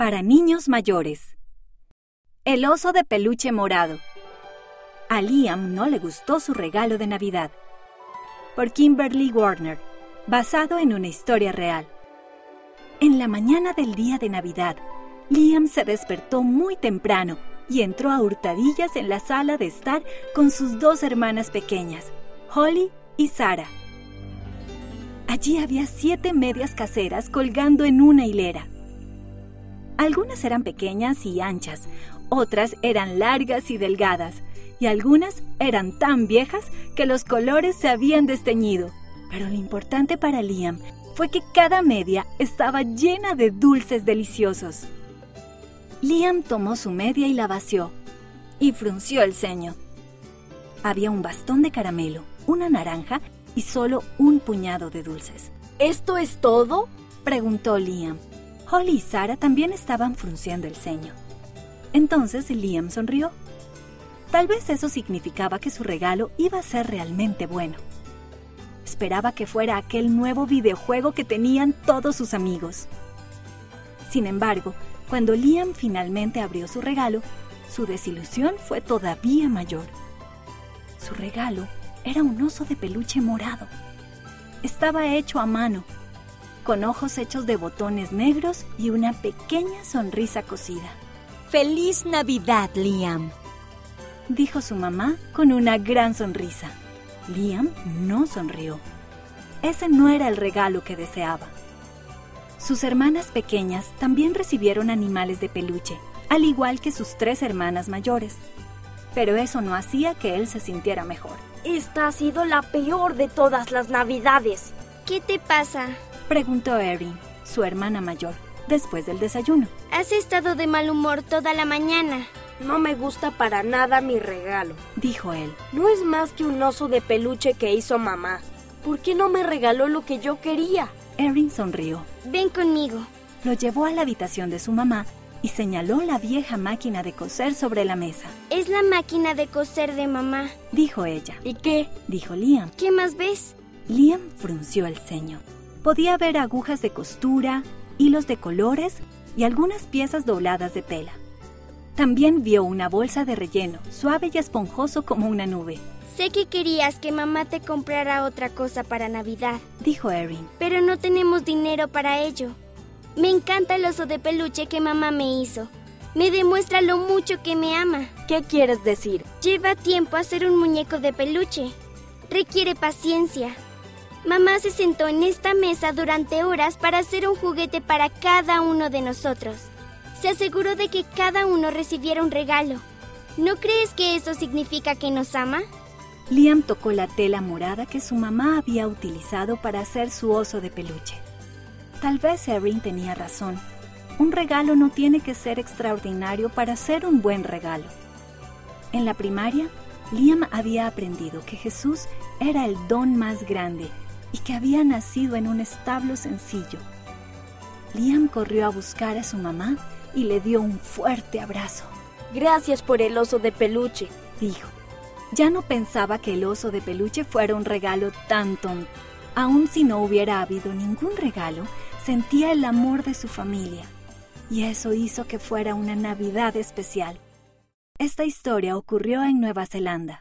Para niños mayores. El oso de peluche morado. A Liam no le gustó su regalo de Navidad. Por Kimberly Warner, basado en una historia real. En la mañana del día de Navidad, Liam se despertó muy temprano y entró a hurtadillas en la sala de estar con sus dos hermanas pequeñas, Holly y Sarah. Allí había siete medias caseras colgando en una hilera. Algunas eran pequeñas y anchas, otras eran largas y delgadas, y algunas eran tan viejas que los colores se habían desteñido. Pero lo importante para Liam fue que cada media estaba llena de dulces deliciosos. Liam tomó su media y la vació, y frunció el ceño. Había un bastón de caramelo, una naranja y solo un puñado de dulces. ¿Esto es todo? preguntó Liam. Holly y Sara también estaban frunciendo el ceño. Entonces Liam sonrió. Tal vez eso significaba que su regalo iba a ser realmente bueno. Esperaba que fuera aquel nuevo videojuego que tenían todos sus amigos. Sin embargo, cuando Liam finalmente abrió su regalo, su desilusión fue todavía mayor. Su regalo era un oso de peluche morado. Estaba hecho a mano, con ojos hechos de botones negros y una pequeña sonrisa cosida. ¡Feliz Navidad, Liam! dijo su mamá con una gran sonrisa. Liam no sonrió. Ese no era el regalo que deseaba. Sus hermanas pequeñas también recibieron animales de peluche, al igual que sus tres hermanas mayores. Pero eso no hacía que él se sintiera mejor. Esta ha sido la peor de todas las navidades. ¿Qué te pasa? Preguntó Erin, su hermana mayor, después del desayuno. Has estado de mal humor toda la mañana. No me gusta para nada mi regalo, dijo él. No es más que un oso de peluche que hizo mamá. ¿Por qué no me regaló lo que yo quería? Erin sonrió. Ven conmigo. Lo llevó a la habitación de su mamá y señaló la vieja máquina de coser sobre la mesa. Es la máquina de coser de mamá, dijo ella. ¿Y qué? dijo Liam. ¿Qué más ves? Liam frunció el ceño. Podía ver agujas de costura, hilos de colores y algunas piezas dobladas de tela. También vio una bolsa de relleno, suave y esponjoso como una nube. Sé que querías que mamá te comprara otra cosa para Navidad, dijo Erin. Pero no tenemos dinero para ello. Me encanta el oso de peluche que mamá me hizo. Me demuestra lo mucho que me ama. ¿Qué quieres decir? Lleva tiempo hacer un muñeco de peluche. Requiere paciencia. Mamá se sentó en esta mesa durante horas para hacer un juguete para cada uno de nosotros. Se aseguró de que cada uno recibiera un regalo. ¿No crees que eso significa que nos ama? Liam tocó la tela morada que su mamá había utilizado para hacer su oso de peluche. Tal vez Erin tenía razón. Un regalo no tiene que ser extraordinario para ser un buen regalo. En la primaria, Liam había aprendido que Jesús era el don más grande y que había nacido en un establo sencillo. Liam corrió a buscar a su mamá y le dio un fuerte abrazo. Gracias por el oso de peluche, dijo. Ya no pensaba que el oso de peluche fuera un regalo tan tonto. Aun si no hubiera habido ningún regalo, sentía el amor de su familia. Y eso hizo que fuera una Navidad especial. Esta historia ocurrió en Nueva Zelanda.